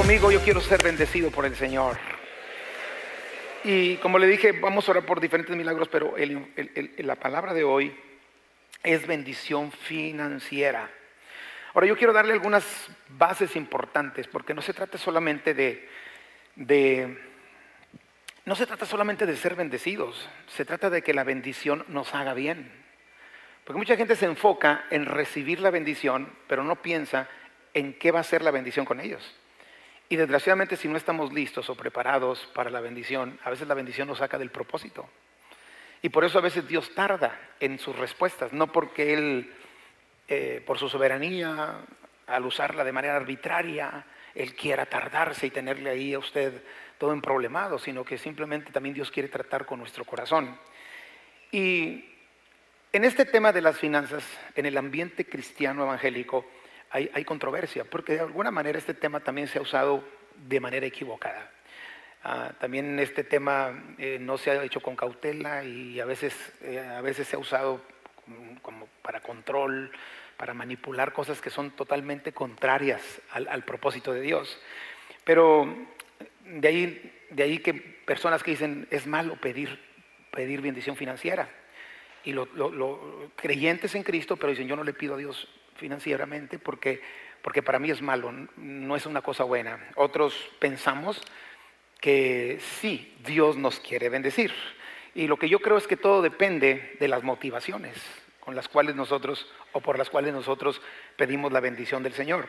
conmigo, yo quiero ser bendecido por el Señor. Y como le dije, vamos a orar por diferentes milagros, pero la palabra de hoy es bendición financiera. Ahora yo quiero darle algunas bases importantes, porque no se trata solamente de, de, no se trata solamente de ser bendecidos, se trata de que la bendición nos haga bien. Porque mucha gente se enfoca en recibir la bendición, pero no piensa en qué va a ser la bendición con ellos. Y desgraciadamente si no estamos listos o preparados para la bendición, a veces la bendición nos saca del propósito. Y por eso a veces Dios tarda en sus respuestas, no porque Él, eh, por su soberanía, al usarla de manera arbitraria, Él quiera tardarse y tenerle ahí a usted todo emproblemado, sino que simplemente también Dios quiere tratar con nuestro corazón. Y en este tema de las finanzas, en el ambiente cristiano evangélico, hay, controversia, porque de alguna manera este tema también se ha usado de manera equivocada. Ah, también este tema eh, no se ha hecho con cautela y a veces, eh, a veces se ha usado como, para control, para manipular cosas que son totalmente contrarias al, propósito de Dios. Pero de ahí, de ahí que personas que dicen es malo pedir, pedir bendición financiera. Y los creyentes en Cristo, pero dicen yo no le pido a Dios financieramente porque, porque para mí es malo, no es una cosa buena. Otros pensamos que sí, Dios nos quiere bendecir. Y lo que yo creo es que todo depende de las motivaciones con las cuales nosotros o por las cuales nosotros pedimos la bendición del Señor.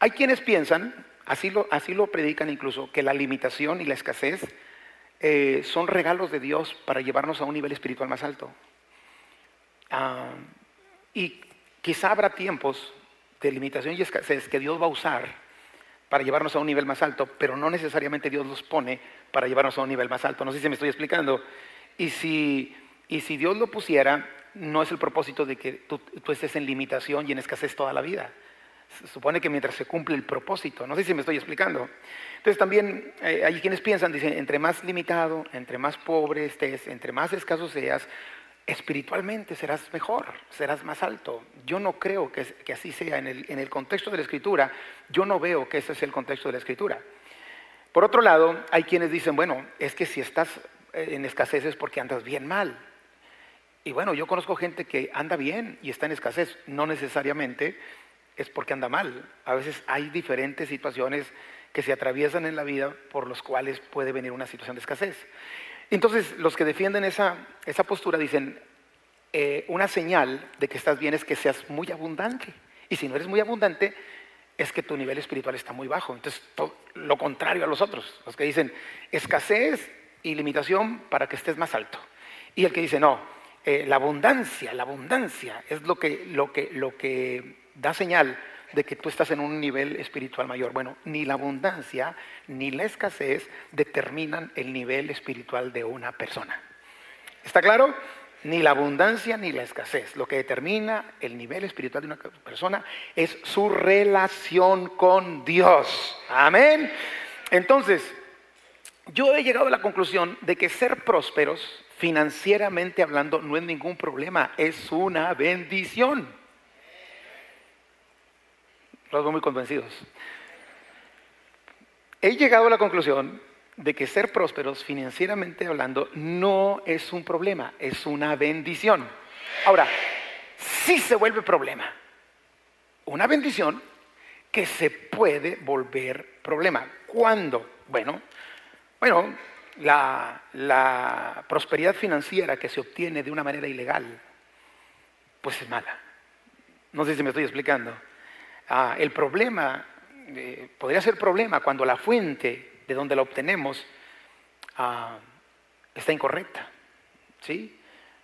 Hay quienes piensan, así lo, así lo predican incluso, que la limitación y la escasez eh, son regalos de Dios para llevarnos a un nivel espiritual más alto. Y Quizá habrá tiempos de limitación y escasez que Dios va a usar para llevarnos a un nivel más alto, pero no necesariamente Dios los pone para llevarnos a un nivel más alto. No sé si me estoy explicando. Y si, y si Dios lo pusiera, no es el propósito de que tú, estés en limitación y en escasez toda la vida. Se supone que mientras se cumple el propósito, no sé si me estoy explicando. Entonces también eh, hay quienes piensan, dicen, entre más limitado, entre más pobre estés, entre más escaso seas, espiritualmente serás mejor, serás más alto. Yo no creo que, así sea en el, en el, contexto de la escritura, yo no veo que ese es el contexto de la escritura. Por otro lado, hay quienes dicen, bueno, es que si estás eh, en escasez es porque andas bien mal. Y bueno, yo conozco gente que anda bien y está en escasez, no necesariamente es porque anda mal. A veces hay diferentes situaciones que se atraviesan en la vida por los cuales puede venir una situación de escasez. Entonces, los que defienden esa, esa postura dicen, eh, una señal de que estás bien es que seas muy abundante. Y si no eres muy abundante, es que tu nivel espiritual está muy bajo. Entonces, lo contrario a los otros, los que dicen escasez y limitación para que estés más alto. Y el que dice, no, eh, la abundancia, la abundancia es lo que, lo que, lo que da señal de que tú estás en un nivel espiritual mayor. Bueno, ni la abundancia ni la escasez determinan el nivel espiritual de una persona. ¿Está claro? Ni la abundancia ni la escasez. Lo que determina el nivel espiritual de una persona es su relación con Dios. Amén. Entonces, yo he llegado a la conclusión de que ser prósperos, financieramente hablando, no es ningún problema, es una bendición. Los veo muy convencidos. He llegado a la conclusión de que ser prósperos financieramente hablando no es un problema, es una bendición. Ahora, sí se vuelve problema. Una bendición que se puede volver problema. ¿Cuándo? Bueno, bueno, la prosperidad financiera que se obtiene de una manera ilegal, pues es mala. No sé si me estoy explicando. Ah, el problema, eh, podría ser problema cuando la fuente de donde la obtenemos ah, está incorrecta. ¿sí?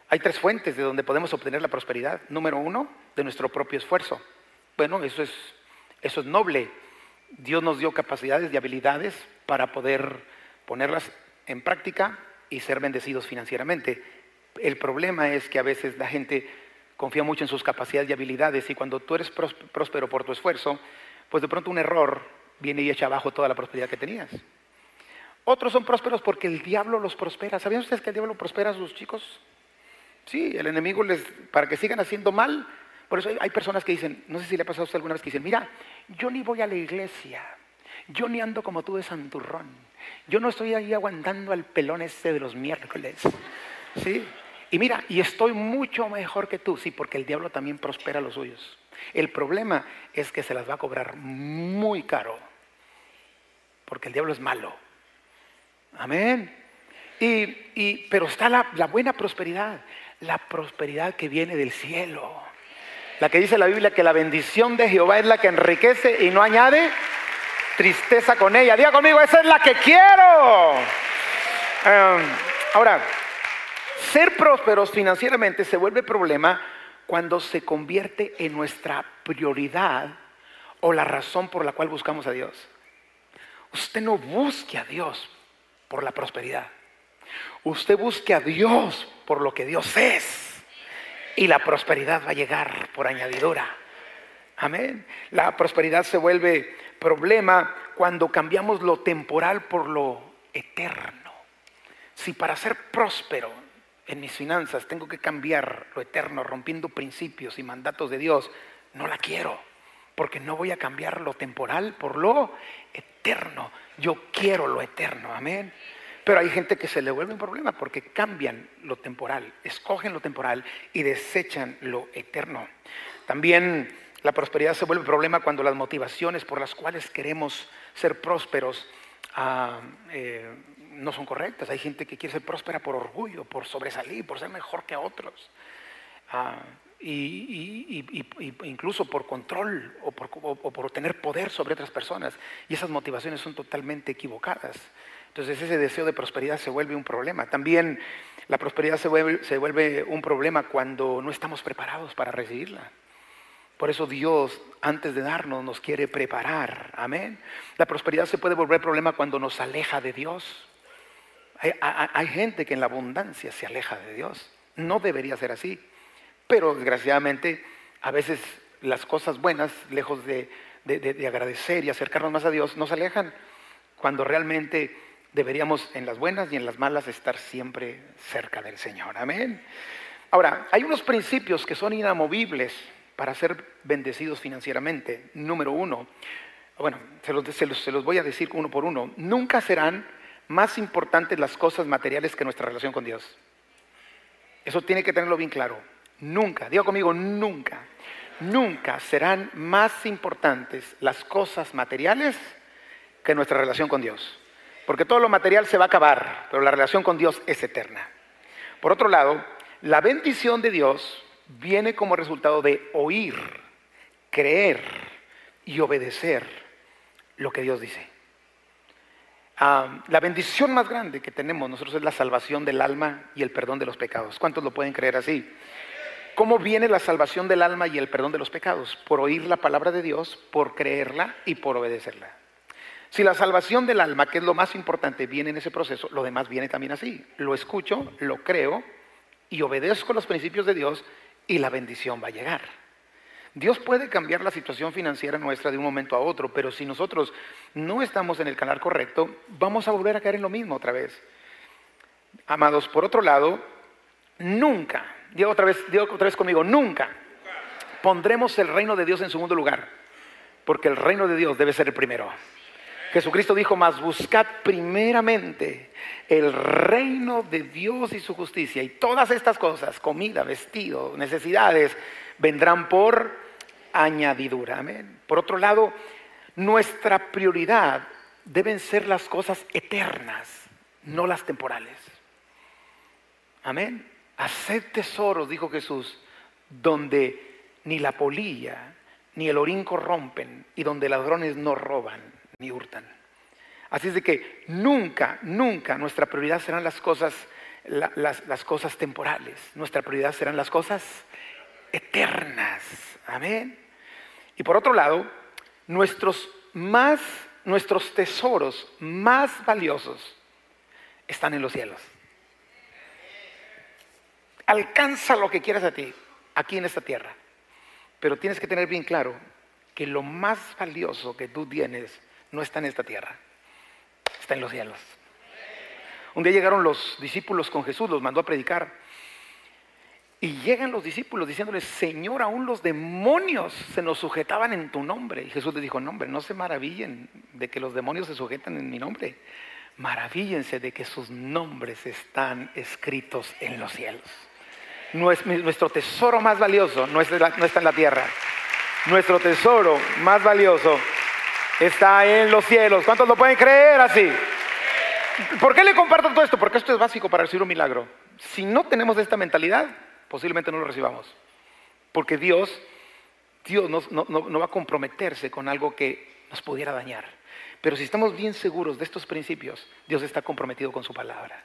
Hay tres fuentes de donde podemos obtener la prosperidad. Número uno, de nuestro propio esfuerzo. Bueno, eso es, eso es noble. Dios nos dio capacidades y habilidades para poder ponerlas en práctica y ser bendecidos financieramente. El problema es que a veces la gente confía mucho en sus capacidades y habilidades y cuando tú eres próspero por tu esfuerzo, pues de pronto un error viene y echa abajo toda la prosperidad que tenías. Otros son prósperos porque el diablo los prospera. ¿Sabían ustedes que el diablo prospera a sus chicos? Sí, el enemigo les, para que sigan haciendo mal. Por eso hay, personas que dicen, no sé si le ha pasado a usted alguna vez, que dicen, mira, yo ni voy a la iglesia, Yo ni ando como tú de santurrón. Yo no estoy ahí aguantando al pelón ese de los miércoles. ¿Sí? Y mira, y estoy mucho mejor que tú, sí, porque el diablo también prospera los suyos. El problema es que se las va a cobrar muy caro, porque el diablo es malo. Amén. Y, pero está la, la buena prosperidad, la prosperidad que viene del cielo. La que dice la Biblia que la bendición de Jehová es la que enriquece y no añade tristeza con ella. Diga conmigo, esa es la que quiero. Em, ahora, ser prósperos financieramente se vuelve problema cuando se convierte en nuestra prioridad o la razón por la cual buscamos a Dios. Usted no busque a Dios por la prosperidad. Usted busque a Dios por lo que Dios es. Y la prosperidad va a llegar por añadidura. Amén. La prosperidad se vuelve problema cuando cambiamos lo temporal por lo eterno. Si para ser próspero en mis finanzas tengo que cambiar lo eterno, rompiendo principios y mandatos de Dios, no la quiero, porque no voy a cambiar lo temporal por lo eterno. Yo quiero lo eterno, amén. Pero hay gente que se le vuelve un problema porque cambian lo temporal, escogen lo temporal y desechan lo eterno. También la prosperidad se vuelve un problema cuando las motivaciones por las cuales queremos ser prósperos ah, eh, no son correctas. Hay gente que quiere ser próspera por orgullo, por sobresalir, por ser mejor que otros. Ah, y, incluso por control o por, o por tener poder sobre otras personas. Y esas motivaciones son totalmente equivocadas. Entonces ese deseo de prosperidad se vuelve un problema. También la prosperidad se vuelve, un problema cuando no estamos preparados para recibirla. Por eso Dios, antes de darnos, nos quiere preparar. Amén. La prosperidad se puede volver problema cuando nos aleja de Dios. Hay, gente que en la abundancia se aleja de Dios. No debería ser así. Pero desgraciadamente, a veces las cosas buenas, lejos de, de agradecer y acercarnos más a Dios, nos alejan. Cuando realmente deberíamos en las buenas y en las malas estar siempre cerca del Señor. Amén. Ahora, hay unos principios que son inamovibles para ser bendecidos financieramente. Número uno, bueno, se los, voy a decir uno por uno. Nunca serán más importantes las cosas materiales que nuestra relación con Dios. Eso tiene que tenerlo bien claro. Nunca, diga conmigo, nunca, nunca serán más importantes las cosas materiales que nuestra relación con Dios. Porque todo lo material se va a acabar, pero la relación con Dios es eterna. Por otro lado, la bendición de Dios viene como resultado de oír, creer y obedecer lo que Dios dice. La bendición más grande que tenemos nosotros es la salvación del alma y el perdón de los pecados. ¿Cuántos lo pueden creer así? ¿Cómo viene la salvación del alma y el perdón de los pecados? Por oír la palabra de Dios, por creerla y por obedecerla. Si la salvación del alma, que es lo más importante, viene en ese proceso, lo demás viene también así. Lo escucho, lo creo y obedezco los principios de Dios y la bendición va a llegar. Dios puede cambiar la situación financiera nuestra de un momento a otro, pero si nosotros no estamos en el canal correcto, vamos a volver a caer en lo mismo otra vez. Amados, por otro lado, nunca, digo otra vez, digo otra vez conmigo, nunca pondremos el reino de Dios en segundo lugar, porque el reino de Dios debe ser el primero. Jesucristo dijo, más buscad primeramente el reino de Dios y su justicia. Y todas estas cosas, comida, vestido, necesidades, vendrán por añadidura. Amén. Por otro lado, nuestra prioridad deben ser las cosas eternas, no las temporales. Amén. Haced tesoros, dijo Jesús, donde ni la polilla ni el orín corrompen y donde ladrones no roban ni hurtan. Así es de que nunca, nunca nuestra prioridad serán las cosas, las, las cosas temporales. Nuestra prioridad serán las cosas eternas. Amén. Y por otro lado, nuestros más, nuestros tesoros más valiosos están en los cielos. Alcanza lo que quieras a ti, aquí en esta tierra. Pero tienes que tener bien claro que lo más valioso que tú tienes no está en esta tierra, está en los cielos. Un día llegaron los discípulos con Jesús, los mandó a predicar. Y llegan los discípulos diciéndoles, Señor, aún los demonios se nos sujetaban en tu nombre. Y Jesús les dijo, no, no se maravillen de que los demonios se sujetan en mi nombre. Maravíllense de que sus nombres están escritos en los cielos. Nuestro tesoro más valioso no está en la tierra. Nuestro tesoro más valioso está en los cielos. ¿Cuántos lo pueden creer así? ¿Por qué le comparto todo esto? Porque esto es básico para recibir un milagro. Si no tenemos esta mentalidad, posiblemente no lo recibamos. Porque Dios, Dios no, va a comprometerse con algo que nos pudiera dañar. Pero si estamos bien seguros de estos principios, Dios está comprometido con su palabra.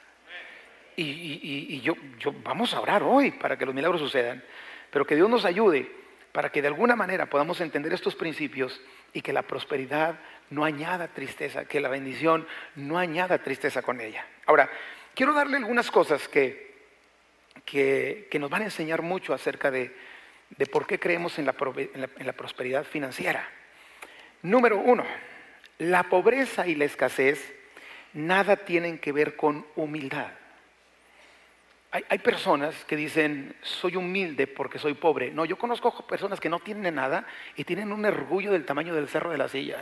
Y, yo, yo, vamos a orar hoy para que los milagros sucedan, pero que Dios nos ayude para que de alguna manera podamos entender estos principios y que la prosperidad no añada tristeza, que la bendición no añada tristeza con ella. Ahora, quiero darle algunas cosas que, que, nos van a enseñar mucho acerca de, por qué creemos en la, la prosperidad financiera. Número uno, la pobreza y la escasez nada tienen que ver con humildad. Hay, personas que dicen, soy humilde porque soy pobre. No, yo conozco personas que no tienen nada y tienen un orgullo del tamaño del cerro de la silla.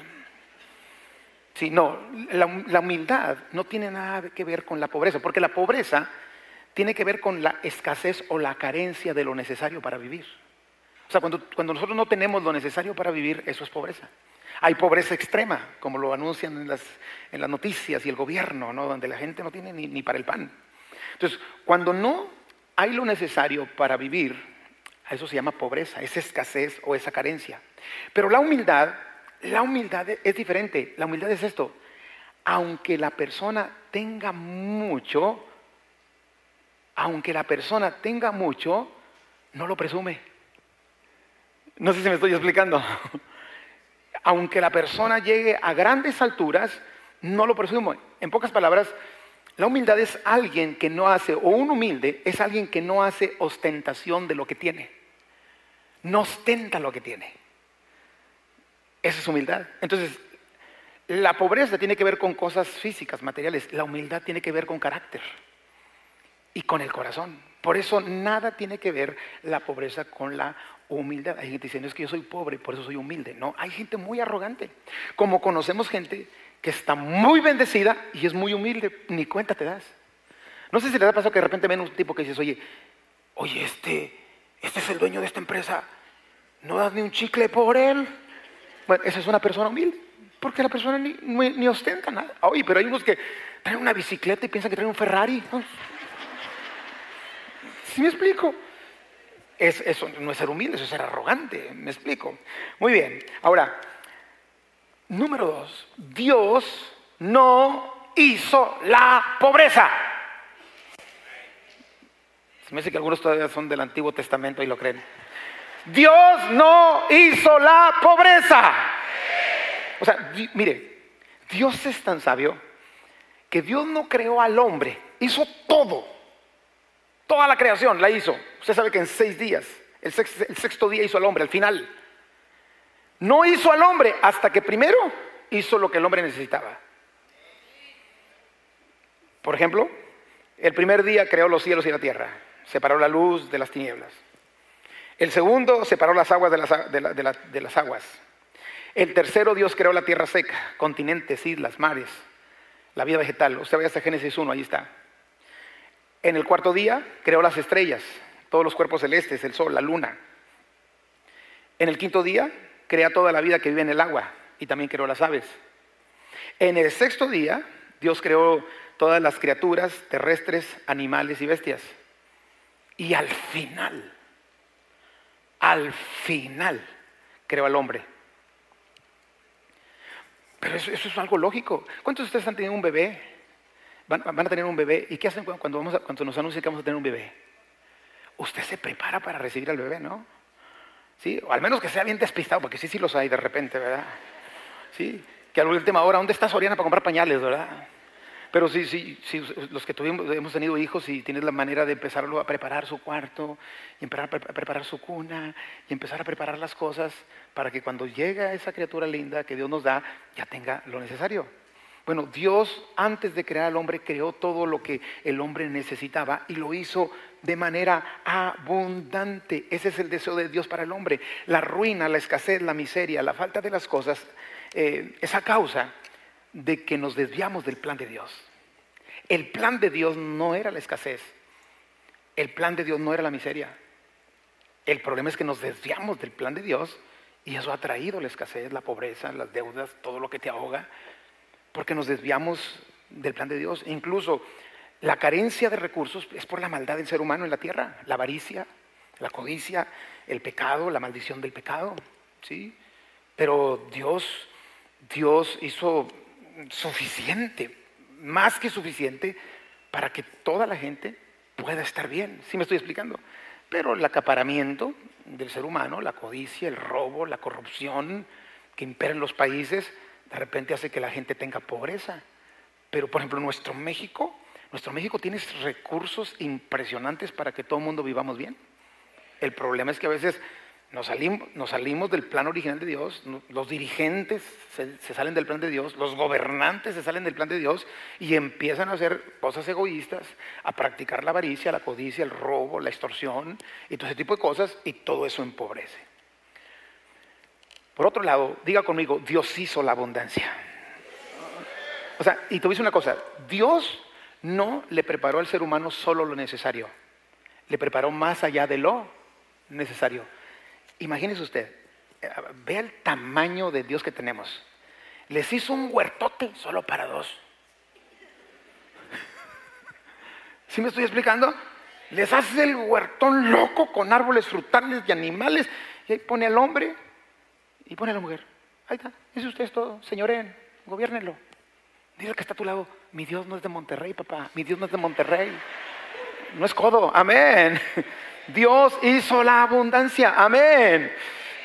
Sí, no, la, humildad no tiene nada que ver con la pobreza, porque la pobreza tiene que ver con la escasez o la carencia de lo necesario para vivir. O sea, cuando, nosotros no tenemos lo necesario para vivir, eso es pobreza. Hay pobreza extrema, como lo anuncian en las, noticias y el gobierno, ¿no? donde la gente no tiene ni para el pan. Entonces, cuando no hay lo necesario para vivir, a eso se llama pobreza, esa escasez o esa carencia. Pero la humildad, la humildad es diferente. La humildad es esto. Aunque la persona tenga mucho, aunque la persona tenga mucho, no lo presume. No sé si me estoy explicando. Aunque la persona llegue a grandes alturas, no lo presume. En pocas palabras, la humildad es alguien que no hace, o un humilde es alguien que no hace ostentación de lo que tiene. No ostenta lo que tiene. Esa es humildad. Entonces, la pobreza tiene que ver con cosas físicas, materiales. La humildad tiene que ver con carácter y con el corazón. Por eso nada tiene que ver la pobreza con la humildad. Hay gente diciendo es que yo soy pobre, por eso soy humilde. No, hay gente muy arrogante. Como conocemos gente que está muy bendecida y es muy humilde, ni cuenta te das. No sé si les ha pasado que de repente ven un tipo que dices, oye, oye, este, este es el dueño de esta empresa, no das ni un chicle por él. Bueno, esa es una persona humilde, porque la persona ni, ostenta nada. Oye, pero hay unos que traen una bicicleta y piensan que traen un Ferrari. ¿Sí me explico? eso no es ser humilde, eso es ser arrogante, me explico. Muy bien, ahora, Número dos, Dios no hizo la pobreza. Se me dice que algunos todavía son del Antiguo Testamento y lo creen. Dios no hizo la pobreza. O sea, mire, Dios es tan sabio que Dios no creó al hombre, hizo todo. Toda la creación la hizo. Usted sabe que en seis días, el sexto, día hizo al hombre, al final. No hizo al hombre hasta que primero hizo lo que el hombre necesitaba. Por ejemplo, el primer día creó los cielos y la tierra, separó la luz de las tinieblas. El segundo separó las aguas de las, aguas. El tercero Dios creó la tierra seca, continentes, islas, mares, la vida vegetal. Usted vaya hasta Génesis 1, ahí está. En el cuarto día creó las estrellas, todos los cuerpos celestes, el sol, la luna. En el quinto día crea toda la vida que vive en el agua y también creó las aves. En el sexto día, Dios creó todas las criaturas terrestres, animales y bestias. Y al final, al final, creó al hombre. Pero eso, es algo lógico. ¿Cuántos de ustedes han tenido un bebé? Van, a tener un bebé. ¿Y qué hacen cuando, vamos cuando nos anuncian que vamos a tener un bebé? Usted se prepara para recibir al bebé, ¿no? ¿sí? O al menos que sea bien despistado, porque sí, sí los hay de repente, ¿verdad? ¿Sí? Que a la última hora, ¿dónde está Soriana para comprar pañales, verdad? Pero sí, sí, sí, los que tuvimos, hemos tenido hijos y tienes la manera de empezarlo a preparar su cuarto, y empezar a preparar su cuna, y empezar a preparar las cosas para que cuando llegue esa criatura linda que Dios nos da, ya tenga lo necesario. Bueno, Dios antes de crear al hombre creó todo lo que el hombre necesitaba y lo hizo de manera abundante. Ese es el deseo de Dios para el hombre. La ruina, la escasez, la miseria, la falta de las cosas eh, es a causa de que nos desviamos del plan de Dios. El plan de Dios no era la escasez. El plan de Dios no era la miseria. El problema es que nos desviamos del plan de Dios y eso ha traído la escasez, la pobreza, las deudas, todo lo que te ahoga, porque nos desviamos del plan de Dios. Incluso la carencia de recursos es por la maldad del ser humano en la tierra, la avaricia, la codicia, el pecado, la maldición del pecado, ¿sí? Pero Dios, Dios hizo suficiente, más que suficiente, para que toda la gente pueda estar bien. ¿Sí me estoy explicando? Pero el acaparamiento del ser humano, la codicia, el robo, la corrupción que impera en los países, de repente hace que la gente tenga pobreza. Pero, por ejemplo, nuestro México, nuestro México tiene recursos impresionantes para que todo el mundo vivamos bien. El problema es que a veces nos salimos, del plan original de Dios, los dirigentes se, salen del plan de Dios, los gobernantes se salen del plan de Dios y empiezan a hacer cosas egoístas, a practicar la avaricia, la codicia, el robo, la extorsión y todo ese tipo de cosas y todo eso empobrece. Por otro lado, diga conmigo, Dios hizo la abundancia. O sea, y te voy a decir una cosa, Dios no le preparó al ser humano solo lo necesario, le preparó más allá de lo necesario. Imagínese usted, vea el tamaño de Dios que tenemos. Les hizo un huertote solo para dos. ¿Sí me estoy explicando? Les hace el huertón loco con árboles frutales y animales. Y ahí pone al hombre y pone a la mujer. Ahí está, dice usted todo, señoren, gobiernenlo. Dile que está a tu lado, mi Dios no es de Monterrey, papá, mi Dios no es de Monterrey. No es codo, amén. Dios hizo la abundancia, amén.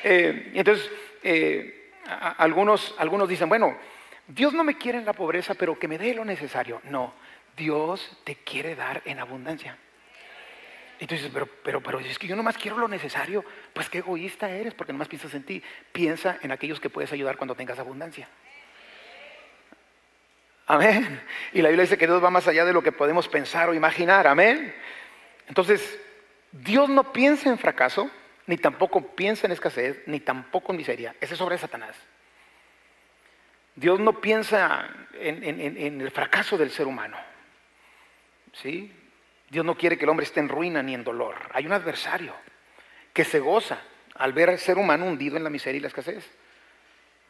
Eh, entonces, eh, algunos, algunos dicen, bueno, Dios no me quiere en la pobreza, pero que me dé lo necesario. No, Dios te quiere dar en abundancia. Y tú dices, pero, pero, pero es que yo nomás quiero lo necesario. Pues qué egoísta eres, porque nomás piensas en ti. Piensa en aquellos que puedes ayudar cuando tengas abundancia. Amén. Y la Biblia dice que Dios va más allá de lo que podemos pensar o imaginar. Amén. Entonces, Dios no piensa en fracaso, ni tampoco piensa en escasez, ni tampoco en miseria. Ese es sobre Satanás. Dios no piensa en, el fracaso del ser humano. ¿Sí? Dios no quiere que el hombre esté en ruina ni en dolor. Hay un adversario que se goza al ver al ser humano hundido en la miseria y la escasez.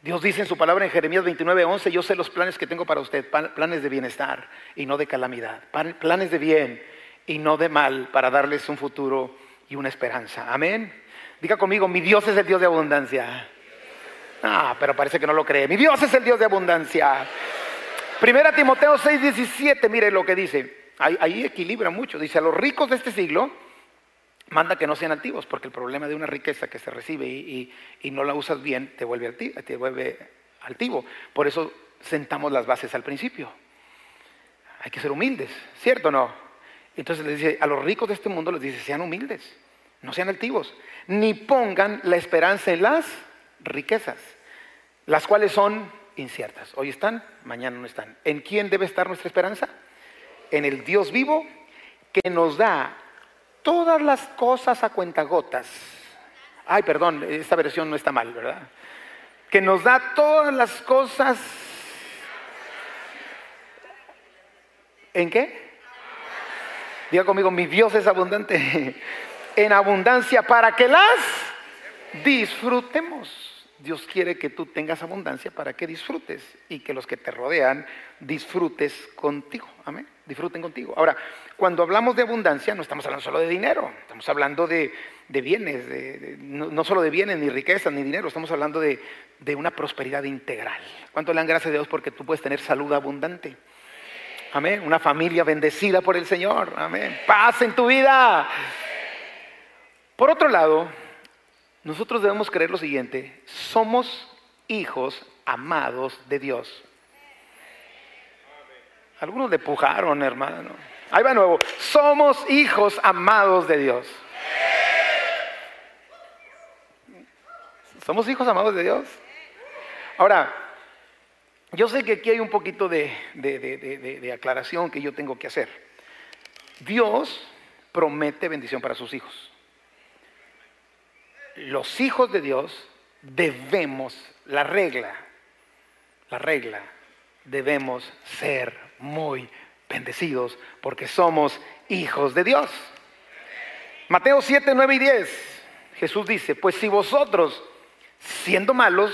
Dios dice en su palabra en Jeremías 29, 11, yo sé los planes que tengo para usted, planes de bienestar y no de calamidad, planes de bien y no de mal, para darles un futuro y una esperanza. Amén. Diga conmigo, mi Dios es el Dios de abundancia. Ah, pero parece que no lo cree. Mi Dios es el Dios de abundancia. Primera Timoteo 6, 17, mire lo que dice. Ahí, equilibra mucho. Dice, a los ricos de este siglo, manda que no sean altivos, porque el problema de una riqueza que se recibe y, no la usas bien te vuelve, altivo, te vuelve altivo. Por eso sentamos las bases al principio. Hay que ser humildes, ¿cierto o no? Entonces les dice, a los ricos de este mundo les dice, sean humildes, no sean altivos, ni pongan la esperanza en las riquezas, las cuales son inciertas. Hoy están, mañana no están. ¿En quién debe estar nuestra esperanza? En el Dios vivo que nos da todas las cosas a cuentagotas. Ay, perdón, esta versión no está mal, ¿verdad? Que nos da todas las cosas. ¿En qué? Diga conmigo, mi Dios es abundante. En abundancia para que las disfrutemos. Dios quiere que tú tengas abundancia para que disfrutes y que los que te rodean disfrutes contigo. Amén. Disfruten contigo. Ahora, cuando hablamos de abundancia, no estamos hablando solo de dinero, estamos hablando de, bienes, de, no, solo de bienes, ni riquezas, ni dinero, estamos hablando de una prosperidad integral. ¿Cuánto le dan gracias a Dios porque tú puedes tener salud abundante? Amén. Una familia bendecida por el Señor. Amén. Paz en tu vida. Por otro lado, nosotros debemos creer lo siguiente, somos hijos amados de Dios. Algunos le pujaron, hermano. Ahí va de nuevo. Somos hijos amados de Dios. ¿Somos hijos amados de Dios? Ahora, yo sé que aquí hay un poquito de, de aclaración que yo tengo que hacer. Dios promete bendición para sus hijos. Los hijos de Dios debemos, la regla, la regla, debemos ser muy bendecidos porque somos hijos de Dios. Mateo 7, 9 y 10, Jesús dice, pues si vosotros, siendo malos,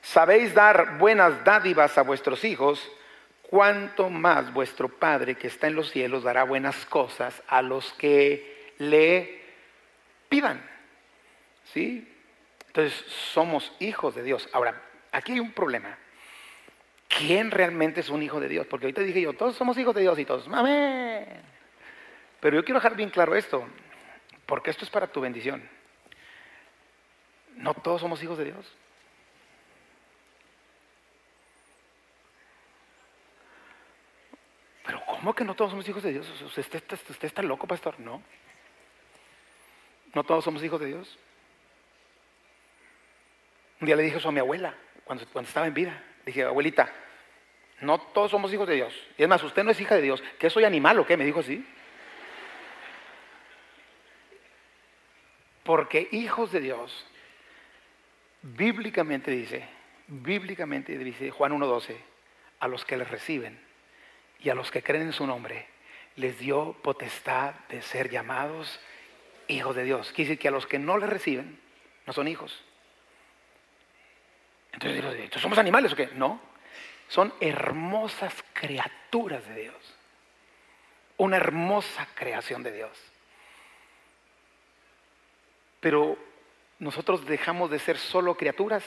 sabéis dar buenas dádivas a vuestros hijos, cuánto más vuestro Padre que está en los cielos dará buenas cosas a los que le pidan. ¿Sí? Entonces somos hijos de Dios. Ahora, aquí hay un problema. ¿Quién realmente es un hijo de Dios? Porque ahorita dije yo, todos somos hijos de Dios y todos, amén. Pero yo quiero dejar bien claro esto, porque esto es para tu bendición. No todos somos hijos de Dios. Pero ¿cómo que no todos somos hijos de Dios? ¿Usted está, usted está loco, pastor? No. No todos somos hijos de Dios. Un día le dije eso a mi abuela, cuando, estaba en vida. Dije, abuelita, no todos somos hijos de Dios. Y es más, usted no es hija de Dios. ¿Qué soy animal o qué? Me dijo así. Porque hijos de Dios, bíblicamente dice, bíblicamente dice Juan 1.12, a los que le reciben y a los que creen en su nombre, les dio potestad de ser llamados hijos de Dios. Quiere decir que a los que no le reciben, no son hijos. Entonces, ¿somos animales o qué? No. Son hermosas criaturas de Dios. Una hermosa creación de Dios. Pero nosotros dejamos de ser solo criaturas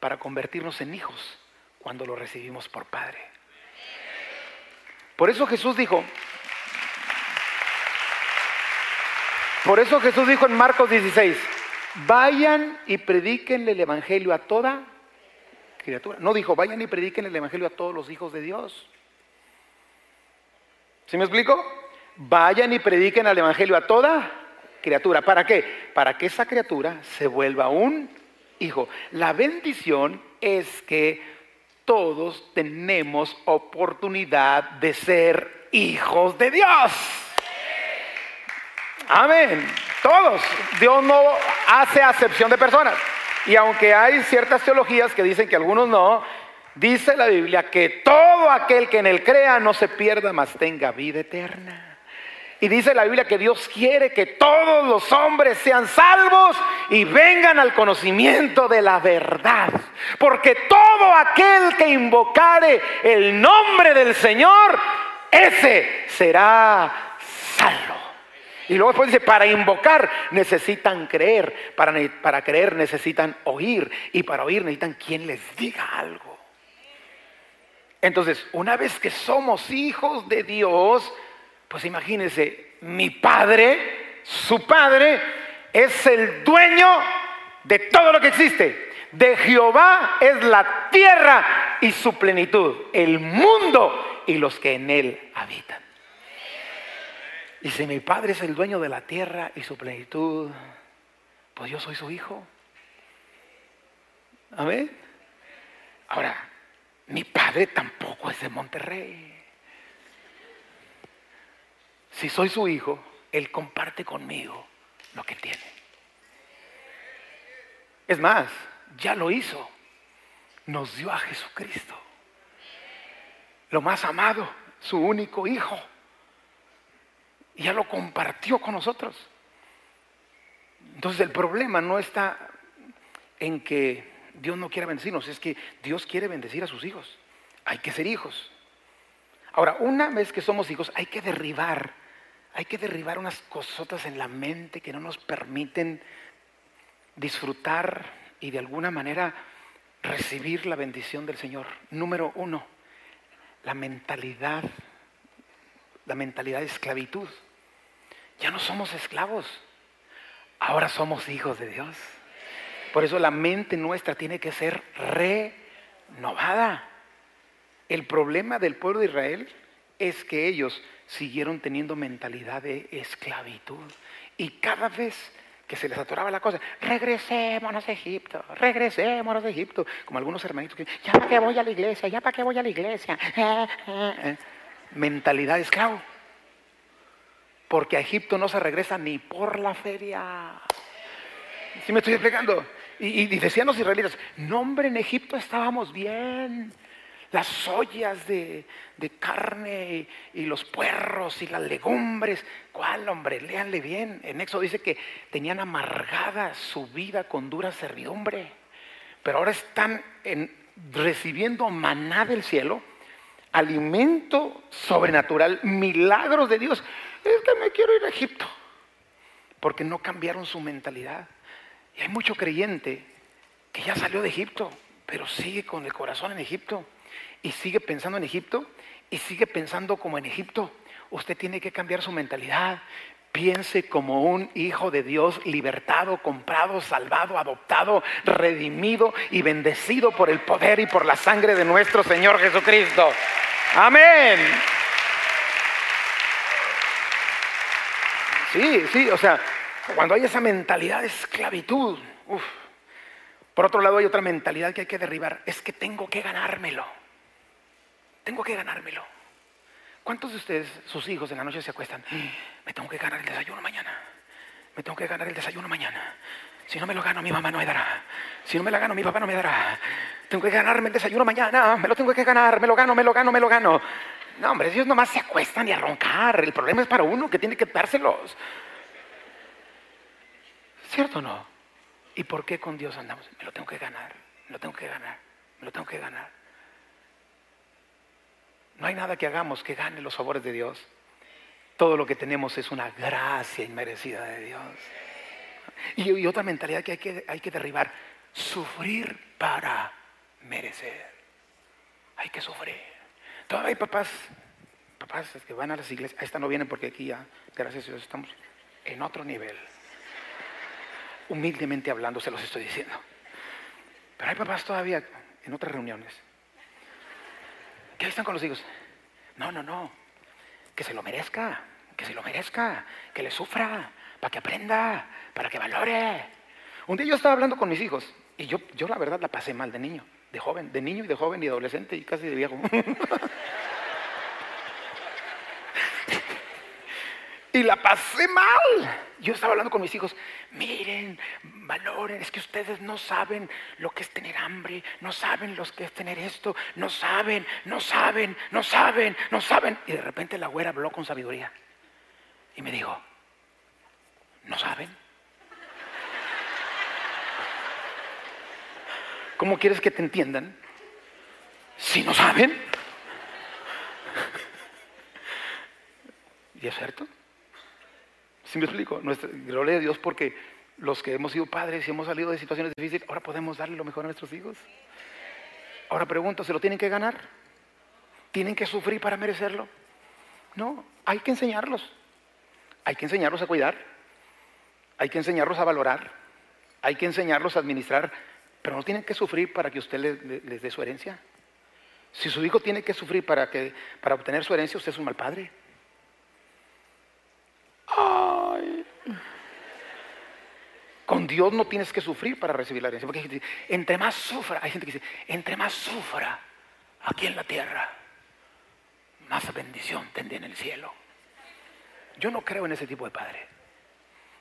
para convertirnos en hijos cuando lo recibimos por Padre. Por eso Jesús dijo, por eso Jesús dijo en Marcos 16, vayan y prediquenle el Evangelio a toda criatura. No dijo, vayan y prediquen el Evangelio a todos los hijos de Dios. ¿Sí me explico? Vayan y prediquen el Evangelio a toda criatura. ¿Para qué? Para que esa criatura se vuelva un hijo. La bendición es que todos tenemos oportunidad de ser hijos de Dios. Amén. Todos. Dios no hace acepción de personas. Y aunque hay ciertas teologías que dicen que algunos no, dice la Biblia que todo aquel que en él crea no se pierda, mas tenga vida eterna. Y dice la Biblia que Dios quiere que todos los hombres sean salvos y vengan al conocimiento de la verdad. Porque todo aquel que invocare el nombre del Señor, ese será. Y luego después dice, para invocar necesitan creer, para, para creer necesitan oír y para oír necesitan quien les diga algo. Entonces, una vez que somos hijos de Dios, pues imagínense, mi padre, su padre, es el dueño de todo lo que existe. De Jehová es la tierra y su plenitud, el mundo y los que en él habitan. Y si mi padre es el dueño de la tierra y su plenitud, pues yo soy su hijo. Amén. Ahora, mi padre tampoco es de Monterrey. Si soy su hijo, él comparte conmigo lo que tiene. Es más, ya lo hizo. Nos dio a Jesucristo. Lo más amado, su único hijo. Y ya lo compartió con nosotros. Entonces el problema no está en que Dios no quiera bendecirnos, es que Dios quiere bendecir a sus hijos. Hay que ser hijos. Ahora, una vez que somos hijos, hay que derribar, hay que derribar unas cosotas en la mente que no nos permiten disfrutar y de alguna manera recibir la bendición del Señor. Número uno, la mentalidad la mentalidad de esclavitud. Ya no somos esclavos, ahora somos hijos de Dios. Por eso la mente nuestra tiene que ser renovada. El problema del pueblo de Israel es que ellos siguieron teniendo mentalidad de esclavitud. Y cada vez que se les atoraba la cosa, regresémonos a Egipto, regresémonos a Egipto. Como algunos hermanitos que, ya para qué voy a la iglesia, ya para qué voy a la iglesia. mentalidad de esclavo. porque a Egipto no se regresa ni por la feria. ¿Sí me estoy explicando? Y, decían los israelitas, no hombre, en Egipto estábamos bien las ollas de, carne y, los puerros y las legumbres. ¿Cuál, hombre? Léanle bien. En Éxodo dice que tenían amargada su vida con dura servidumbre. Pero ahora están recibiendo maná del cielo, alimento sobrenatural, milagros de Dios. Es que me quiero ir a Egipto. Porque no cambiaron su mentalidad. Y hay mucho creyente que ya salió de Egipto, pero sigue con el corazón en Egipto y sigue pensando en Egipto y sigue pensando como en Egipto. Usted tiene que cambiar su mentalidad. Piense como un hijo de Dios libertado, comprado, salvado, adoptado, redimido y bendecido por el poder y por la sangre de nuestro Señor Jesucristo. Amén. Sí, sí, o sea, cuando hay esa mentalidad de esclavitud, por otro lado hay otra mentalidad que hay que derribar, es que tengo que ganármelo. Tengo que ganármelo. ¿Cuántos de ustedes, sus hijos, en la noche se acuestan? Me tengo que ganar el desayuno mañana. Me tengo que ganar el desayuno mañana. Si no me lo gano, mi mamá no me dará. Si no me la gano, mi papá no me dará. Tengo que ganarme el desayuno mañana. Me lo tengo que ganar. Me lo gano, me lo gano, me lo gano. No, hombre, ellos nomás se acuestan y a roncar. El problema es para uno que tiene que dárselos. ¿Cierto o no? ¿Y por qué con Dios andamos? Me lo tengo que ganar. Me lo tengo que ganar. Me lo tengo que ganar. No hay nada que hagamos que gane los favores de Dios. Todo lo que tenemos es una gracia inmerecida de Dios. Y, otra mentalidad que hay, que hay que derribar, sufrir para merecer. Hay que sufrir. Todavía hay papás, papás que van a las iglesias, esta no vienen porque aquí ya, gracias a Dios, estamos en otro nivel. Humildemente hablando se los estoy diciendo. Pero hay papás todavía en otras reuniones ¿Qué están con los hijos? No, no, no. Que se lo merezca, que se lo merezca, que le sufra, para que aprenda, para que valore. Un día yo estaba hablando con mis hijos y yo, yo la verdad la pasé mal de niño, de joven, de niño y de joven y de adolescente y casi de viejo. y la pasé mal. Yo estaba hablando con mis hijos, miren, valoren, es que ustedes no saben lo que es tener hambre, no saben lo que es tener esto, no saben, no saben, no saben, no saben. Y de repente la güera habló con sabiduría y me dijo, ¿no saben? ¿Cómo quieres que te entiendan si no saben? ¿Y es cierto? ¿Sí me explico? Nuestra, gloria a Dios porque los que hemos sido padres y hemos salido de situaciones difíciles, ahora podemos darle lo mejor a nuestros hijos. Ahora pregunto, ¿se lo tienen que ganar? ¿Tienen que sufrir para merecerlo? No, hay que enseñarlos. Hay que enseñarlos a cuidar. Hay que enseñarlos a valorar. Hay que enseñarlos a administrar. Pero no tienen que sufrir para que usted les, les dé su herencia. Si su hijo tiene que sufrir para, que, para obtener su herencia, usted es un mal padre. Con Dios no tienes que sufrir para recibir la herencia. Porque entre más sufra, hay gente que dice, entre más sufra aquí en la tierra, más bendición tendré en el cielo. Yo no creo en ese tipo de padre.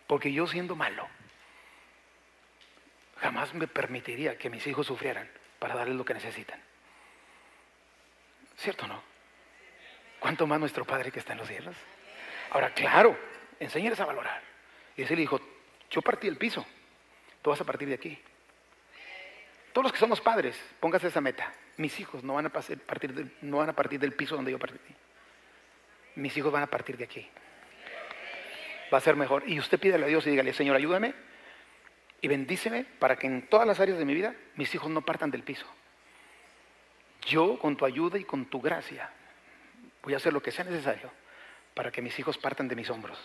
Porque yo siendo malo, jamás me permitiría que mis hijos sufrieran para darles lo que necesitan. ¿Cierto o no? ¿Cuánto más nuestro Padre que está en los cielos? Ahora, claro, enséñales a valorar. Y ese le dijo, yo partí el piso, tú vas a partir de aquí. Todos los que somos padres, póngase esa meta. Mis hijos no van a, partir, no van a partir del piso donde yo partí. Mis hijos van a partir de aquí. Va a ser mejor. Y usted pídele a Dios y dígale, Señor, ayúdame y bendíceme para que en todas las áreas de mi vida mis hijos no partan del piso. Yo, con tu ayuda y con tu gracia, voy a hacer lo que sea necesario para que mis hijos partan de mis hombros.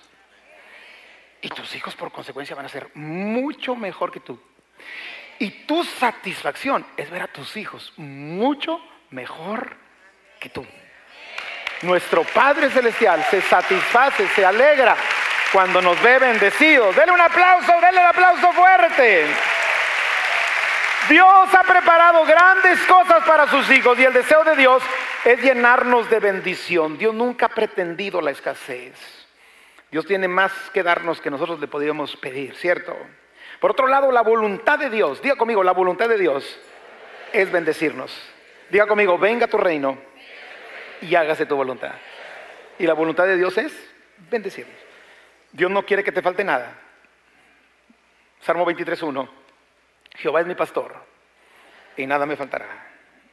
Y tus hijos por consecuencia van a ser mucho mejor que tú. Y tu satisfacción es ver a tus hijos mucho mejor que tú. Nuestro Padre Celestial se satisface, se alegra cuando nos ve bendecidos. Dele un aplauso, dele un aplauso fuerte. Dios ha preparado grandes cosas para sus hijos y el deseo de Dios es llenarnos de bendición. Dios nunca ha pretendido la escasez. Dios tiene más que darnos que nosotros le podríamos pedir, ¿cierto? Por otro lado, la voluntad de Dios, diga conmigo, la voluntad de Dios es bendecirnos. Diga conmigo, venga tu reino y hágase tu voluntad. Y la voluntad de Dios es bendecirnos. Dios no quiere que te falte nada. Salmo 23.1. Jehová es mi pastor y nada me faltará.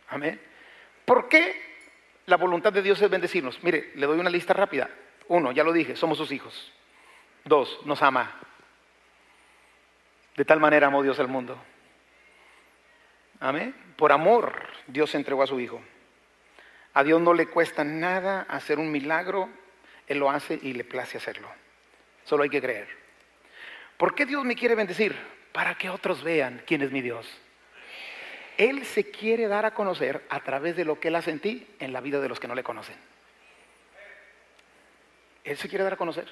Amén. ¿Por qué la voluntad de Dios es bendecirnos? Mire, le doy una lista rápida. Uno, ya lo dije, somos sus hijos. Dos, nos ama. De tal manera amó Dios al mundo. Amén. Por amor Dios entregó a su Hijo. A Dios no le cuesta nada hacer un milagro, Él lo hace y le place hacerlo. Solo hay que creer. ¿Por qué Dios me quiere bendecir? Para que otros vean quién es mi Dios. Él se quiere dar a conocer a través de lo que Él hace en ti en la vida de los que no le conocen. Él se quiere dar a conocer.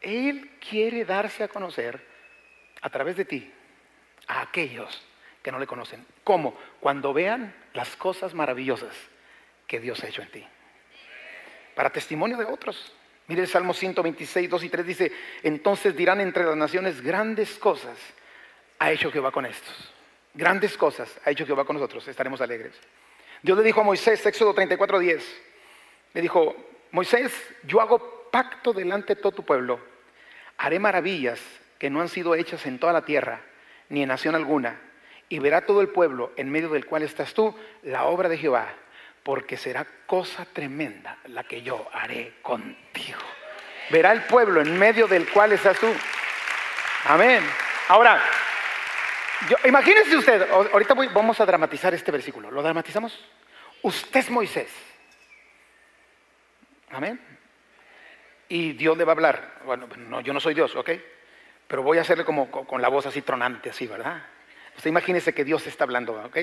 Él quiere darse a conocer a través de ti a aquellos que no le conocen. ¿Cómo? Cuando vean las cosas maravillosas que Dios ha hecho en ti. Para testimonio de otros. Mire el Salmo 126, 2 y 3 dice, entonces dirán entre las naciones grandes cosas ha hecho Jehová con estos. Grandes cosas ha hecho Jehová con nosotros, estaremos alegres. Dios le dijo a Moisés, Éxodo 34, 10, le dijo, Moisés, yo hago pacto delante de todo tu pueblo, haré maravillas que no han sido hechas en toda la tierra, ni en nación alguna, y verá todo el pueblo en medio del cual estás tú, la obra de Jehová, porque será cosa tremenda la que yo haré contigo. Verá el pueblo en medio del cual estás tú. Amén. Ahora, imagínese usted, ahorita vamos a dramatizar este versículo. ¿Lo dramatizamos? Usted es Moisés. Amén. Y Dios le va a hablar. Bueno, no, yo no soy Dios, ¿ok? Pero voy a hacerle como con la voz así tronante, así, ¿verdad? Usted imagínese que Dios está hablando, ¿ok?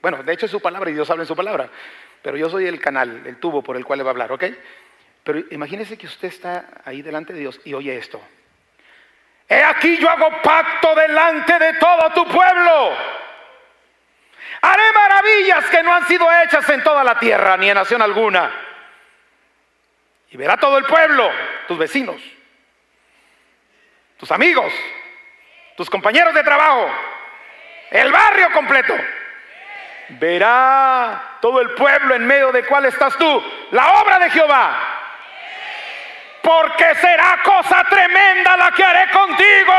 Bueno, de hecho es su palabra y Dios habla en su palabra. Pero yo soy el canal, el tubo por el cual le va a hablar, ¿ok? Pero imagínese que usted está ahí delante de Dios y oye esto. He aquí yo hago pacto delante de todo tu pueblo. Haré maravillas que no han sido hechas en toda la tierra ni en nación alguna. Y verá todo el pueblo, tus vecinos, tus amigos, tus compañeros de trabajo, el barrio completo. Verá todo el pueblo en medio de cuál estás tú, la obra de Jehová porque será cosa tremenda la que haré contigo.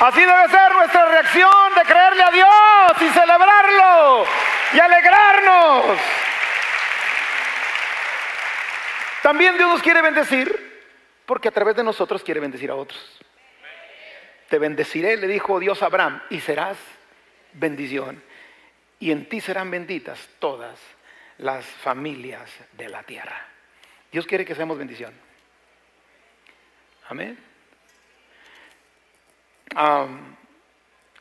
Así debe ser nuestra reacción de creerle a Dios y celebrarlo y alegrarnos. También Dios nos quiere bendecir porque a través de nosotros quiere bendecir a otros. Te bendeciré, le dijo Dios a Abraham, y serás bendición. Y en ti serán benditas todas las familias de la tierra. Dios quiere que seamos bendición. Amén.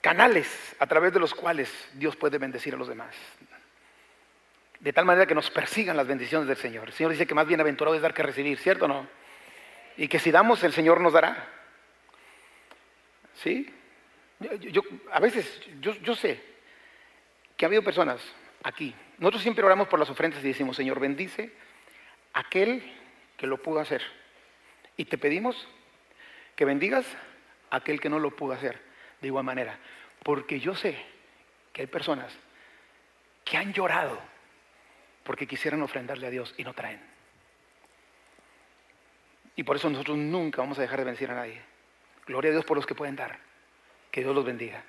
canales a través de los cuales Dios puede bendecir a los demás. De tal manera que nos persigan las bendiciones del Señor. El Señor dice que más bienaventurado es dar que recibir, ¿cierto o no? Y que si damos, el Señor nos dará. ¿Sí? Yo, a veces, yo, yo sé que ha habido personas aquí nosotros siempre oramos por las ofrendas y decimos, Señor, bendice aquel que lo pudo hacer. Y te pedimos que bendigas aquel que no lo pudo hacer de igual manera. Porque yo sé que hay personas que han llorado porque quisieran ofrendarle a Dios y no traen. Y por eso nosotros nunca vamos a dejar de bendecir a nadie. Gloria a Dios por los que pueden dar. Que Dios los bendiga.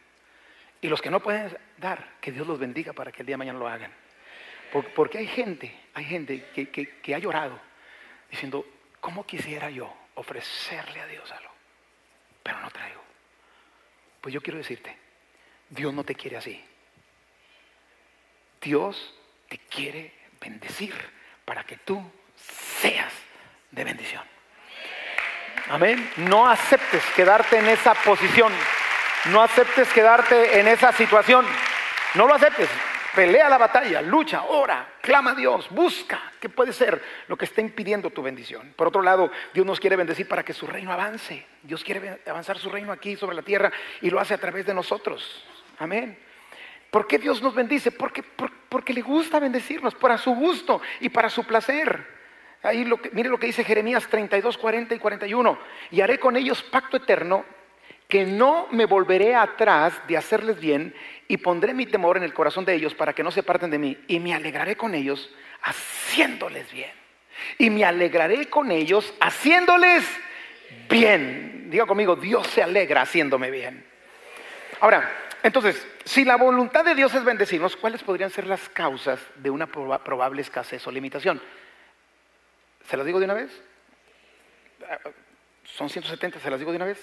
Y los que no pueden dar, que Dios los bendiga para que el día de mañana lo hagan. Porque hay gente, hay gente que, ha llorado diciendo, ¿cómo quisiera yo ofrecerle a Dios algo? Pero no traigo. Pues yo quiero decirte, Dios no te quiere así. Dios te quiere bendecir para que tú seas de bendición. Amén. No aceptes quedarte en esa posición. No aceptes quedarte en esa situación. No lo aceptes. Pelea la batalla, lucha, ora, clama a Dios, busca qué puede ser lo que está impidiendo tu bendición. Por otro lado, Dios nos quiere bendecir para que su reino avance. Dios quiere avanzar su reino aquí sobre la tierra y lo hace a través de nosotros. Amén. ¿Por qué Dios nos bendice? Porque, porque le gusta bendecirnos, para su gusto y para su placer. Ahí lo que, mire lo que dice Jeremías 32, 40 y 41. Y haré con ellos pacto eterno que no me volveré atrás de hacerles bien y pondré mi temor en el corazón de ellos para que no se parten de mí y me alegraré con ellos haciéndoles bien. Y me alegraré con ellos haciéndoles bien. Diga conmigo, Dios se alegra haciéndome bien. Ahora, entonces, si la voluntad de Dios es bendecirnos, ¿cuáles podrían ser las causas de una probable escasez o limitación? ¿Se las digo de una vez? Son 170, ¿se las digo de una vez?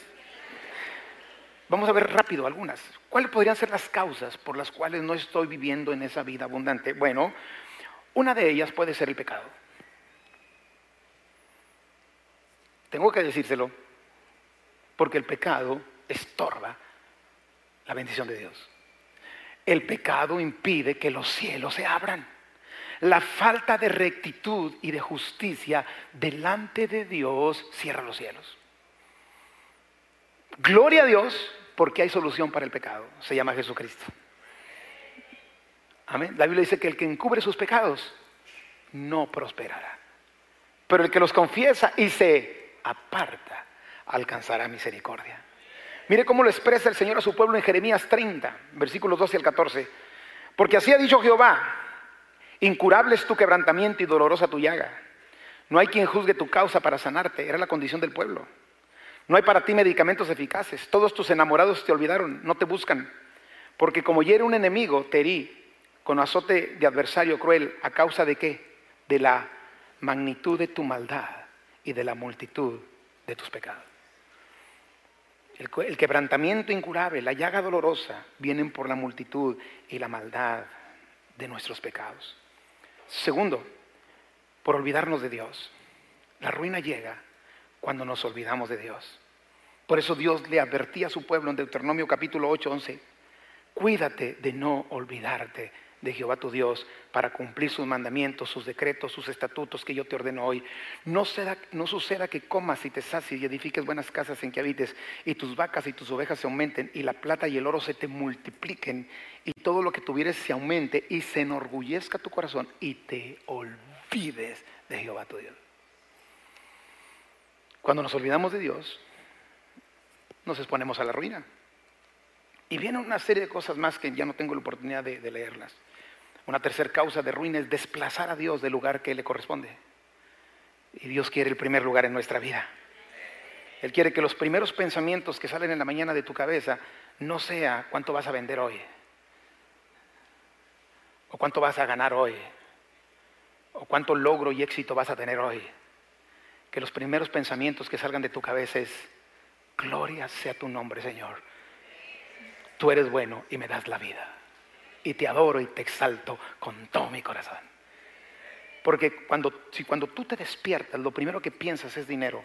Vamos a ver rápido algunas. ¿Cuáles podrían ser las causas por las cuales no estoy viviendo en esa vida abundante? Bueno, una de ellas puede ser el pecado. Tengo que decírselo, porque el pecado estorba la bendición de Dios. El pecado impide que los cielos se abran. La falta de rectitud y de justicia delante de Dios cierra los cielos. Gloria a Dios porque hay solución para el pecado. Se llama Jesucristo. Amén. La Biblia dice que el que encubre sus pecados no prosperará. Pero el que los confiesa y se aparta alcanzará misericordia. Mire cómo lo expresa el Señor a su pueblo en Jeremías 30, versículos 12 al 14. Porque así ha dicho Jehová, incurable es tu quebrantamiento y dolorosa tu llaga. No hay quien juzgue tu causa para sanarte, era la condición del pueblo. No hay para ti medicamentos eficaces. Todos tus enamorados te olvidaron, no te buscan. Porque como hiere un enemigo, te herí con azote de adversario cruel. ¿A causa de qué? De la magnitud de tu maldad y de la multitud de tus pecados. El, quebrantamiento incurable, la llaga dolorosa, vienen por la multitud y la maldad de nuestros pecados. Segundo, por olvidarnos de Dios. La ruina llega cuando nos olvidamos de Dios. Por eso Dios le advertía a su pueblo en Deuteronomio capítulo 8, 11, cuídate de no olvidarte de Jehová tu Dios para cumplir sus mandamientos, sus decretos, sus estatutos que yo te ordeno hoy. No, suceda que comas y te sacies y edifiques buenas casas en que habites y tus vacas y tus ovejas se aumenten y la plata y el oro se te multipliquen y todo lo que tuvieres se aumente y se enorgullezca tu corazón y te olvides de Jehová tu Dios. Cuando nos olvidamos de Dios, nos exponemos a la ruina. Y viene una serie de cosas más que ya no tengo la oportunidad de, leerlas. Una tercera causa de ruina es desplazar a Dios del lugar que le corresponde. Y Dios quiere el primer lugar en nuestra vida. Él quiere que los primeros pensamientos que salen en la mañana de tu cabeza no sea cuánto vas a vender hoy, o cuánto vas a ganar hoy, o cuánto logro y éxito vas a tener hoy que los primeros pensamientos que salgan de tu cabeza es, gloria sea tu nombre, Señor. Tú eres bueno y me das la vida. Y te adoro y te exalto con todo mi corazón. Porque cuando, si cuando tú te despiertas, lo primero que piensas es dinero,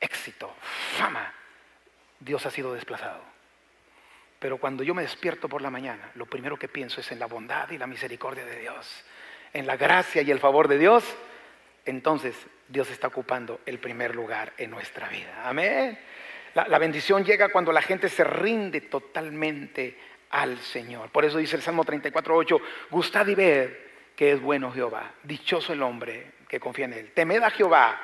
éxito, fama, Dios ha sido desplazado. Pero cuando yo me despierto por la mañana, lo primero que pienso es en la bondad y la misericordia de Dios, en la gracia y el favor de Dios entonces Dios está ocupando el primer lugar en nuestra vida. Amén. La, bendición llega cuando la gente se rinde totalmente al Señor. Por eso dice el Salmo 34.8, gustad y ved que es bueno Jehová. Dichoso el hombre que confía en él. Temed a Jehová,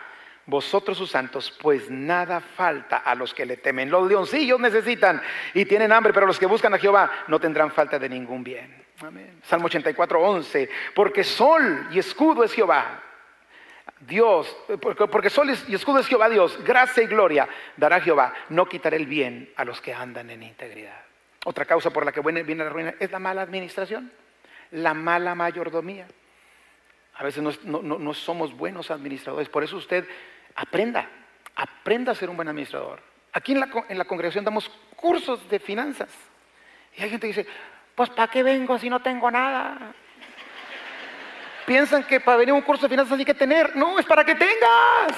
vosotros sus santos, pues nada falta a los que le temen. Los leoncillos necesitan y tienen hambre, pero los que buscan a Jehová no tendrán falta de ningún bien. Amén. Salmo 84.11, porque sol y escudo es Jehová Dios, porque sol y escudo es Jehová Dios, gracia y gloria dará Jehová, no quitaré el bien a los que andan en integridad. Otra causa por la que viene la ruina es la mala administración, la mala mayordomía. A veces no, somos buenos administradores, por eso usted aprenda, aprenda a ser un buen administrador. Aquí en la, en la congregación damos cursos de finanzas. Y hay gente que dice, pues ¿para qué vengo si no tengo nada? piensan que para venir a un curso de finanzas hay que tener. No, es para que tengas.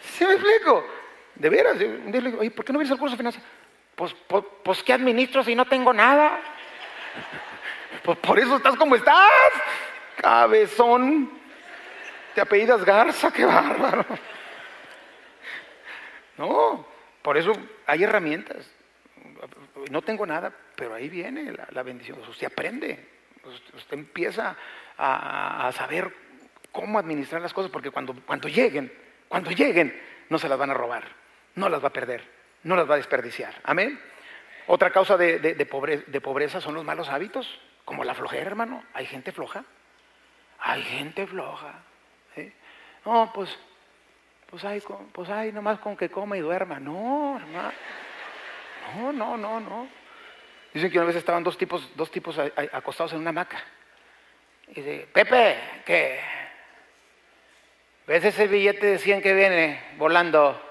¿Sí me explico? De veras, un día le digo, ¿por qué no vienes al curso de finanzas? Pues, pues, pues ¿qué administro si no tengo nada? Pues por eso estás como estás. Cabezón. Te apellidas Garza, qué bárbaro. No, por eso hay herramientas. No tengo nada, pero ahí viene la, bendición. Usted aprende Usted empieza a, saber cómo administrar las cosas, porque cuando, cuando lleguen, cuando lleguen, no se las van a robar, no las va a perder, no las va a desperdiciar. Amén. Otra causa de, pobreza, son los malos hábitos, como la flojera, hermano. Hay gente floja. Hay gente floja. No, pues, pues hay, pues hay nomás con que coma y duerma. No, hermano. No, no, no, no. Dicen que una vez estaban dos tipos, dos tipos acostados en una hamaca. Y dice, Pepe, ¿qué? ¿Ves ese billete de 100 que viene volando?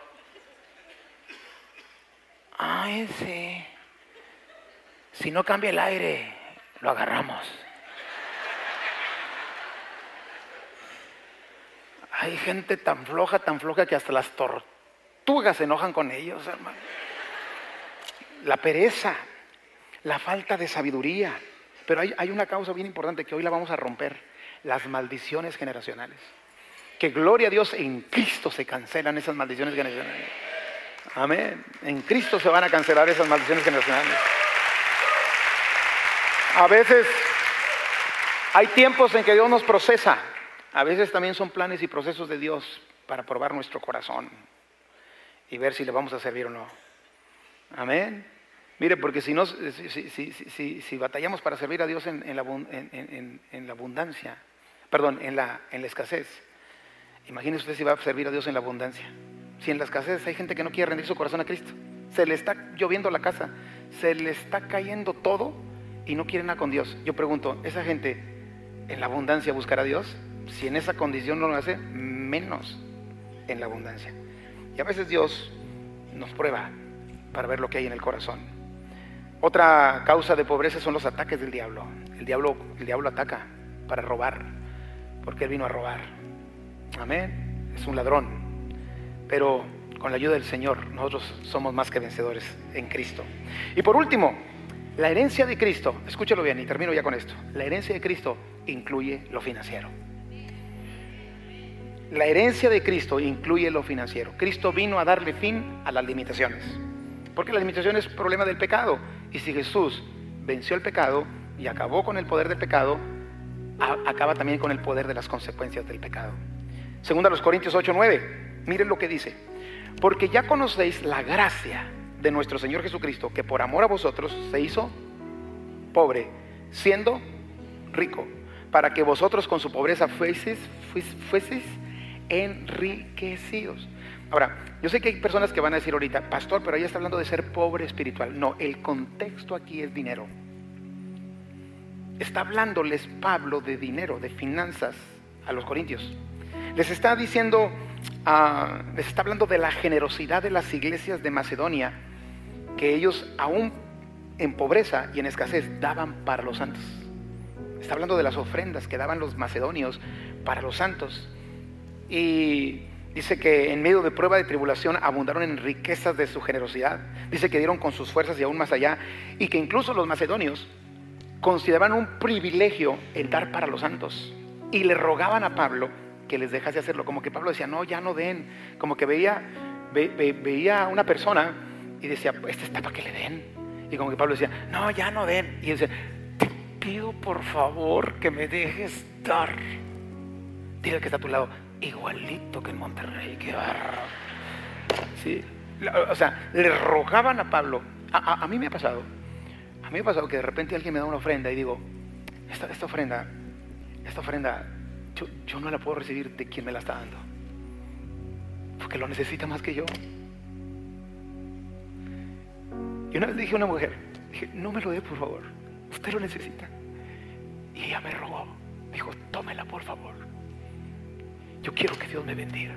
Ay, sí. Si no cambia el aire, lo agarramos. Hay gente tan floja, tan floja que hasta las tortugas se enojan con ellos, hermano. La pereza, la falta de sabiduría. Pero hay, hay, una causa bien importante que hoy la vamos a romper, las maldiciones generacionales. Que gloria a Dios, en Cristo se cancelan esas maldiciones generacionales. Amén. En Cristo se van a cancelar esas maldiciones generacionales. A veces hay tiempos en que Dios nos procesa. A veces también son planes y procesos de Dios para probar nuestro corazón y ver si le vamos a servir o no. Amén. Mire, porque si, no, si, batallamos para servir a Dios en, la, en, la, abundancia, perdón, en la, en la escasez, imagínese usted si va a servir a Dios en la abundancia. Si en la escasez hay gente que no quiere rendir su corazón a Cristo, se le está lloviendo la casa, se le está cayendo todo y no quieren nada con Dios. Yo pregunto, ¿esa gente en la abundancia buscará a Dios? Si en esa condición no lo hace, menos en la abundancia. Y a veces Dios nos prueba para ver lo que hay en el corazón. Otra causa de pobreza son los ataques del diablo. El diablo, el diablo ataca para robar, porque él vino a robar. Amén. Es un ladrón. Pero con la ayuda del Señor, nosotros somos más que vencedores en Cristo. Y por último, la herencia de Cristo, escúchalo bien y termino ya con esto. La herencia de Cristo incluye lo financiero. La herencia de Cristo incluye lo financiero. Cristo vino a darle fin a las limitaciones. Porque la limitación es problema del pecado. Y si Jesús venció el pecado y acabó con el poder del pecado, acaba también con el poder de las consecuencias del pecado. Segunda los Corintios 8, 9. Miren lo que dice. Porque ya conocéis la gracia de nuestro Señor Jesucristo, que por amor a vosotros se hizo pobre, siendo rico, para que vosotros con su pobreza fueseis, enriquecidos. Ahora, yo sé que hay personas que van a decir ahorita, pastor, pero ahí está hablando de ser pobre espiritual. No, el contexto aquí es dinero. Está hablándoles Pablo de dinero, de finanzas a los corintios. Les está diciendo, ah, les está hablando de la generosidad de las iglesias de Macedonia que ellos aún en pobreza y en escasez daban para los santos. Está hablando de las ofrendas que daban los macedonios para los santos. Y dice que en medio de prueba de tribulación abundaron en riquezas de su generosidad. Dice que dieron con sus fuerzas y aún más allá. Y que incluso los macedonios consideraban un privilegio el dar para los santos. Y le rogaban a Pablo que les dejase hacerlo. Como que Pablo decía, no, ya no den. Como que veía, veía a una persona y decía, este está para que le den. Y como que Pablo decía, no, ya no den. Y decía, te pido por favor que me dejes dar. Dile que está a tu lado, igualito que en Monterrey, qué barro. Sí, o sea, le rogaban a Pablo. A, mí me ha pasado, a mí me ha pasado que de repente alguien me da una ofrenda y digo, esta, esta ofrenda, esta ofrenda, yo, no la puedo recibir de quien me la está dando. Porque lo necesita más que yo. Y una vez dije a una mujer, dije, no me lo dé por favor, usted lo necesita. Y ella me rogó, dijo, tómela por favor. Yo quiero que Dios me bendiga.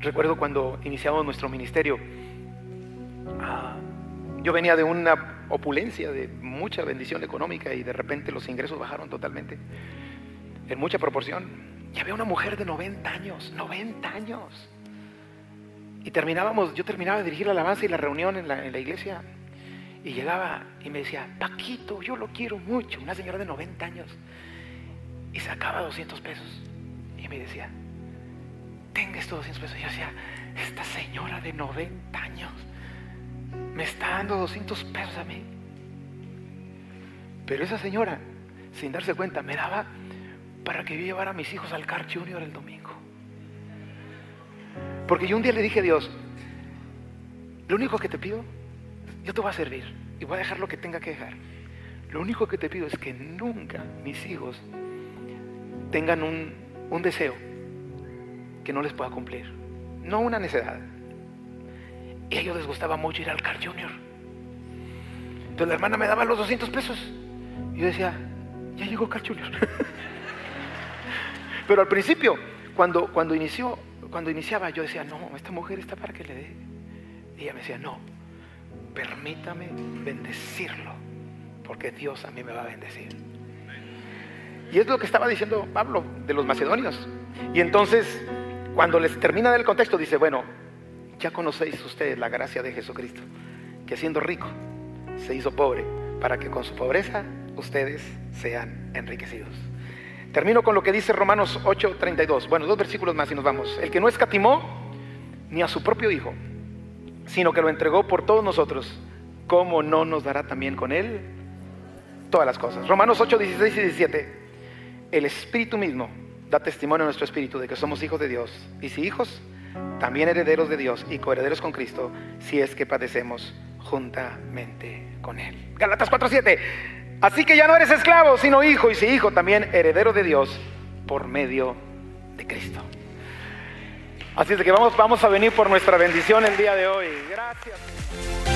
Recuerdo cuando iniciamos nuestro ministerio, ah, yo venía de una opulencia, de mucha bendición económica y de repente los ingresos bajaron totalmente, en mucha proporción. Y había una mujer de 90 años, 90 años y terminábamos, yo terminaba de dirigir la alabanza y la reunión en la, iglesia. Y llegaba y me decía, Paquito, yo lo quiero mucho. Una señora de 90 años. Y sacaba 200 pesos. Y me decía, tenga estos 200 pesos. Y yo decía, esta señora de 90 años me está dando 200 pesos a mí. Pero esa señora, sin darse cuenta, me daba para que yo llevara a mis hijos al Car Junior el domingo. Porque yo un día le dije a Dios, lo único que te pido, yo te voy a servir y voy a dejar lo que tenga que dejar. Lo único que te pido es que nunca mis hijos tengan un, un deseo que no les pueda cumplir. No una necesidad. Y a ellos les gustaba mucho ir al Car Junior. Entonces la hermana me daba los 200 pesos. Y yo decía, ya llegó Car Junior. Pero al principio, cuando, cuando, inició, cuando iniciaba, yo decía, no, esta mujer está para que le dé. Y ella me decía, no, permítame bendecirlo, porque Dios a mí me va a bendecir. Y es lo que estaba diciendo Pablo de los macedonios. Y entonces, cuando les termina del contexto, dice, bueno, ya conocéis ustedes la gracia de Jesucristo, que siendo rico, se hizo pobre, para que con su pobreza ustedes sean enriquecidos. Termino con lo que dice Romanos 8:32. Bueno, dos versículos más y nos vamos. El que no escatimó ni a su propio Hijo, sino que lo entregó por todos nosotros, ¿cómo no nos dará también con él todas las cosas? Romanos 8, 16 y 17. El Espíritu mismo da testimonio a nuestro Espíritu de que somos hijos de Dios. Y si hijos, también herederos de Dios y coherederos con Cristo, si es que padecemos juntamente con Él. Galatas 4:7. Así que ya no eres esclavo, sino hijo, y si hijo, también heredero de Dios por medio de Cristo. Así es de que vamos, vamos a venir por nuestra bendición el día de hoy. Gracias.